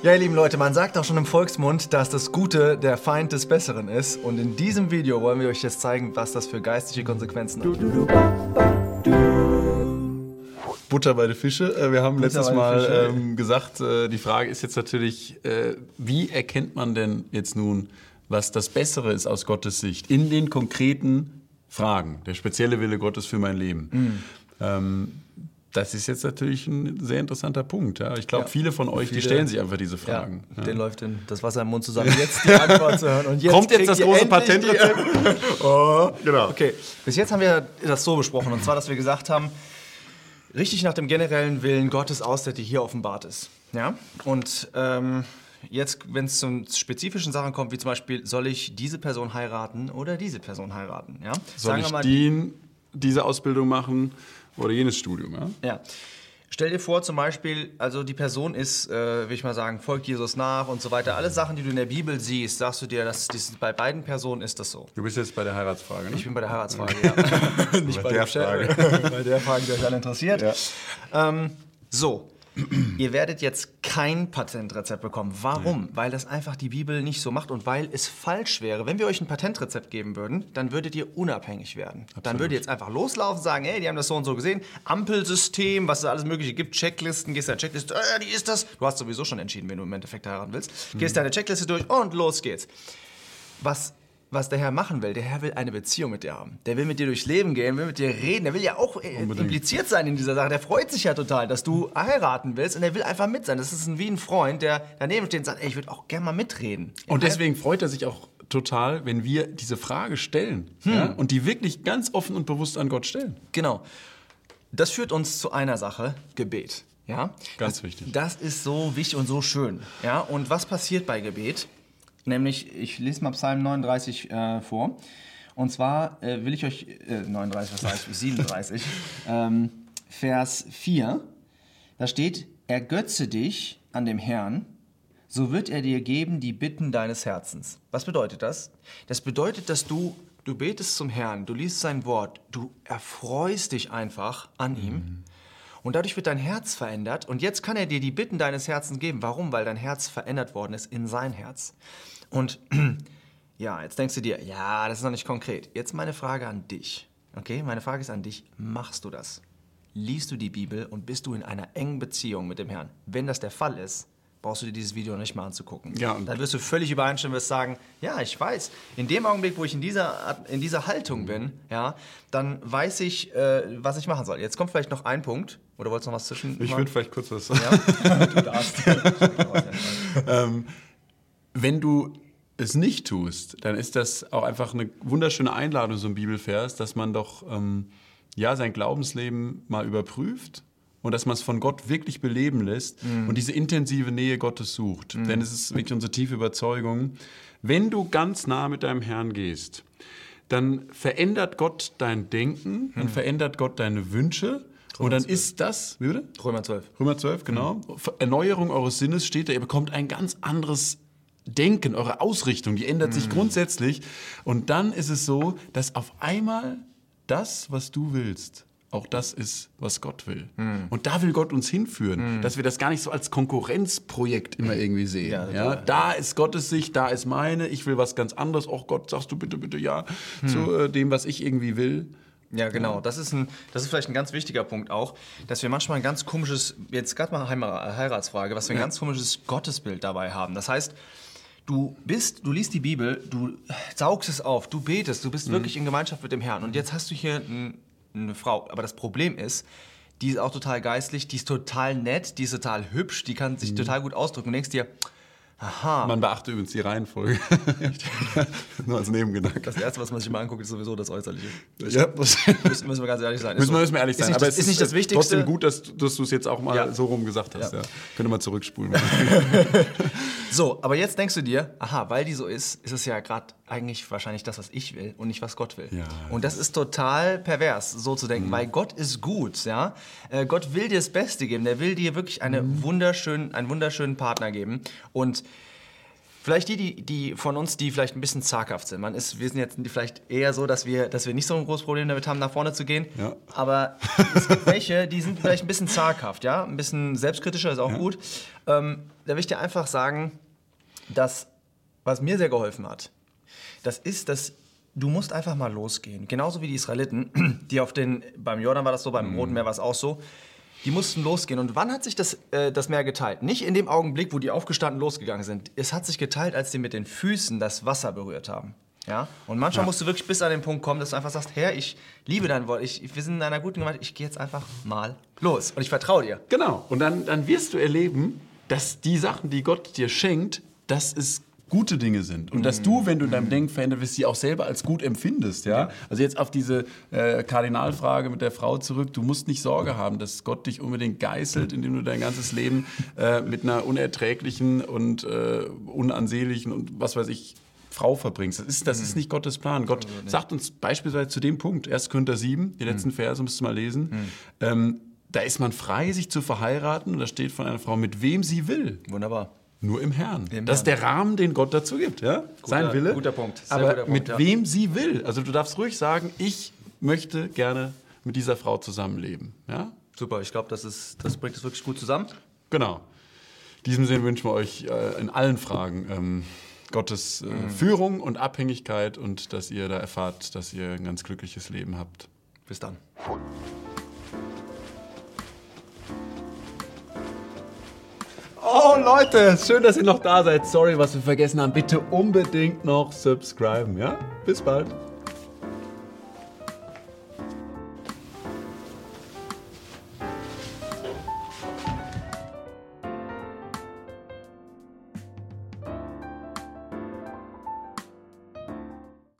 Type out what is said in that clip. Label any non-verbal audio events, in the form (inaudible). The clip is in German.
Ja, ihr lieben Leute, man sagt auch schon im Volksmund, dass das Gute der Feind des Besseren ist. Und in diesem Video wollen wir euch jetzt zeigen, was das für geistige Konsequenzen hat. Butter bei den Fische. Äh, Wir haben Butter letztes Mal ähm, gesagt, äh, die Frage ist jetzt natürlich, äh, wie erkennt man denn jetzt nun, was das Bessere ist aus Gottes Sicht in den konkreten Fragen, der spezielle Wille Gottes für mein Leben? Mhm. Ähm, das ist jetzt natürlich ein sehr interessanter Punkt. Ja? Ich glaube, Ja. viele von euch, die Viele- stellen sich einfach diese Fragen. Ja. den läuft in das Wasser im Mund zusammen, jetzt die Antwort zu hören. Und jetzt Kommt jetzt das große die- Patentrezept? (laughs) oh, genau. Okay, bis jetzt haben wir das so besprochen. Und zwar, dass wir gesagt haben, richtig nach dem generellen Willen Gottes aus, der dir hier offenbart ist. Ja? Und ähm, jetzt, wenn es zu spezifischen Sachen kommt, wie zum Beispiel, soll ich diese Person heiraten oder diese Person heiraten? Ja? Soll ich die, diese Ausbildung machen oder jenes Studium? Ja? Ja. Stell dir vor, zum Beispiel, also die Person ist, äh, will ich mal sagen, folgt Jesus nach und so weiter. Alle Sachen, die du in der Bibel siehst, sagst du dir, dass dies, bei beiden Personen ist das so. Du bist jetzt bei der Heiratsfrage, ne? Ich bin bei der Heiratsfrage, ja. (laughs) Nicht Bei der dem Chat, Frage. (laughs) bei der Frage, die euch alle interessiert. Ähm, so, (clears throat) ihr werdet jetzt kein Patentrezept bekommen. Warum? Weil das einfach die Bibel nicht so macht und weil es falsch wäre. Wenn wir euch ein Patentrezept geben würden, dann würdet ihr unabhängig werden. Dann würdet ihr jetzt einfach loslaufen, sagen, hey, die haben das so und so gesehen. Ampelsystem, was es alles mögliche gibt, Checklisten, gehst deine Checkliste, äh, die ist das. Du hast sowieso schon entschieden, wenn du im Endeffekt heiraten willst. Gehst deine Checkliste durch und los geht's was, was der Herr machen will. Der Herr will eine Beziehung mit dir haben. Der will mit dir durchs Leben gehen, will mit dir reden. Der will ja auch äh, impliziert sein in dieser Sache. Der freut sich ja total, dass du heiraten willst und er will einfach mit sein. Das ist ein, wie ein Freund, der daneben steht und sagt, ey, ich würde auch gerne mal mitreden. Und deswegen freut er sich auch total, wenn wir diese Frage stellen Hm. ja? und die wirklich ganz offen und bewusst an Gott stellen. Genau. Das führt uns zu einer Sache, Gebet. Ja? Ganz das, wichtig. Das ist so wichtig und so schön. Ja? Und was passiert bei Gebet? Nämlich, ich lese mal Psalm 39 äh, vor. Und zwar äh, will ich euch, äh, 39, was sage ich, 37, (laughs) ähm, Vers 4, da steht, ergötze dich an dem Herrn, so wird er dir geben die Bitten deines Herzens. Was bedeutet das? Das bedeutet, dass du, du betest zum Herrn, du liest sein Wort, du erfreust dich einfach an ihm. Und dadurch wird dein Herz verändert. Und jetzt kann er dir die Bitten deines Herzens geben. Warum? Weil dein Herz verändert worden ist in sein Herz. Und (clears throat) ja, jetzt denkst du dir, ja, das ist noch nicht konkret. Jetzt meine Frage an dich. Okay, meine Frage ist an dich, machst du das? Liest du die Bibel und bist du in einer engen Beziehung mit dem Herrn? Wenn das der Fall ist, brauchst du dir dieses Video nicht mal anzugucken. Ja, und- Dann wirst du völlig übereinstimmen, wirst sagen, ja, ich weiß. In dem Augenblick, wo ich in dieser, in dieser Haltung bin, ja, dann weiß ich, äh, was ich machen soll. Jetzt kommt vielleicht noch ein Punkt. Oder wolltest du noch was zwischen? Ich würde vielleicht kurz was Ja, (laughs) du darfst. (laughs) ähm, wenn du es nicht tust, dann ist das auch einfach eine wunderschöne Einladung, so ein Bibelvers, dass man doch ähm, ja, sein Glaubensleben mal überprüft und dass man es von Gott wirklich beleben lässt und diese intensive Nähe Gottes sucht. Denn es ist wirklich unsere tiefe Überzeugung, wenn du ganz nah mit deinem Herrn gehst, dann verändert Gott dein Denken, dann verändert Gott deine Wünsche und dann ist das, wie bitte? Römer 12. Römer 12, genau. Erneuerung eures Sinnes steht da, ihr bekommt ein ganz anderes Denken, eure Ausrichtung, die ändert sich grundsätzlich. Und dann ist es so, dass auf einmal das, was du willst, auch das ist, was Gott will. Und da will Gott uns hinführen, dass wir das gar nicht so als Konkurrenzprojekt immer irgendwie sehen. Ja, Ja, da ist Gottes Sicht, da ist meine, ich will was ganz anderes. Auch Gott, sagst du bitte, bitte ja zu äh, dem, was ich irgendwie will. Ja, genau. Das ist, ein, das ist vielleicht ein ganz wichtiger Punkt auch, dass wir manchmal ein ganz komisches, jetzt gerade mal Heiratsfrage, was wir ein ganz komisches Gottesbild dabei haben. Das heißt, du bist, du liest die Bibel, du saugst es auf, du betest, du bist wirklich in Gemeinschaft mit dem Herrn. Und jetzt hast du hier ein, eine Frau. Aber das Problem ist, die ist auch total geistlich, die ist total nett, die ist total hübsch, die kann sich total gut ausdrücken. Und denkst dir, aha, Man beachte übrigens die Reihenfolge. (laughs) Nur als Nebengedanke. das Erste, was man sich mal anguckt, ist sowieso das Äußerliche. Ja, das Müssen, müssen wir ganz ehrlich sein. Ist Müssen wir, so. müssen wir ehrlich Ist sein. nicht aber das- es ist nicht das Wichtigste. trotzdem gut, dass, dass du es jetzt auch mal Ja. so rum gesagt hast. Ja. Ja. Könnte mal zurückspulen. (laughs) So, aber jetzt denkst du dir, aha, weil die so ist, ist es ja gerade eigentlich wahrscheinlich das, was ich will und nicht, was Gott will. Und das ist total pervers, so zu denken, weil Gott ist gut, ja. Äh, Gott will dir das Beste geben, der will dir wirklich eine wunderschönen, einen wunderschönen Partner geben. Und Vielleicht die, die, die von uns, die vielleicht ein bisschen zaghaft sind. Man ist, wir sind jetzt vielleicht eher so, dass wir, dass wir nicht so ein großes Problem damit haben, nach vorne zu gehen. Ja. Aber es gibt (laughs) welche, die sind vielleicht ein bisschen zaghaft, ja, ein bisschen selbstkritischer ist auch gut. Ähm, da will ich dir einfach sagen, dass was mir sehr geholfen hat, das ist, dass du musst einfach mal losgehen. Genauso wie die Israeliten, (clears throat) die auf den, beim Jordan war das so, beim Roten Meer war es auch so. Die mussten losgehen. Und wann hat sich das, äh, das Meer geteilt? Nicht in dem Augenblick, wo die aufgestanden losgegangen sind. Es hat sich geteilt, als die mit den Füßen das Wasser berührt haben. Ja? Und manchmal musst du wirklich bis an den Punkt kommen, dass du einfach sagst, Herr, ich liebe dein Wort. Ich, wir sind in einer guten Gemeinde. Ich gehe jetzt einfach mal los. Und ich vertraue dir. Genau. Und dann, dann wirst du erleben, dass die Sachen, die Gott dir schenkt, dass es gute Dinge sind. Und dass du, wenn du in deinem Denken verändert wirst, sie auch selber als gut empfindest. Ja? Also jetzt auf diese äh, Kardinalfrage mit der Frau zurück. Du musst nicht Sorge haben, dass Gott dich unbedingt geißelt, indem du dein ganzes Leben äh, mit einer unerträglichen und äh, unansehnlichen und was weiß ich Frau verbringst. Das ist, das ist nicht Gottes Plan. Gott sagt uns beispielsweise zu dem Punkt, 1. Korinther 7, die letzten Verse müsst ihr mal lesen, ähm, da ist man frei, sich zu verheiraten und da steht von einer Frau, mit wem sie will. Wunderbar. Nur im Herrn. Im das ist der Rahmen, den Gott dazu gibt. Ja? Sein Wille. guter Punkt. Sehr Aber guter Punkt, mit ja. wem sie will. Also du darfst ruhig sagen, ich möchte gerne mit dieser Frau zusammenleben. Ja? Super, ich glaube, das, ist- das bringt es wirklich gut zusammen. Genau. In diesem Sinne wünschen wir euch äh, in allen Fragen ähm, Gottes äh, Mhm. Führung und Abhängigkeit und dass ihr da erfahrt, dass ihr ein ganz glückliches Leben habt. Bis dann. Oh Leute, schön, dass ihr noch da seid. Sorry, was wir vergessen haben. Bitte unbedingt noch subscriben, ja? Bis bald.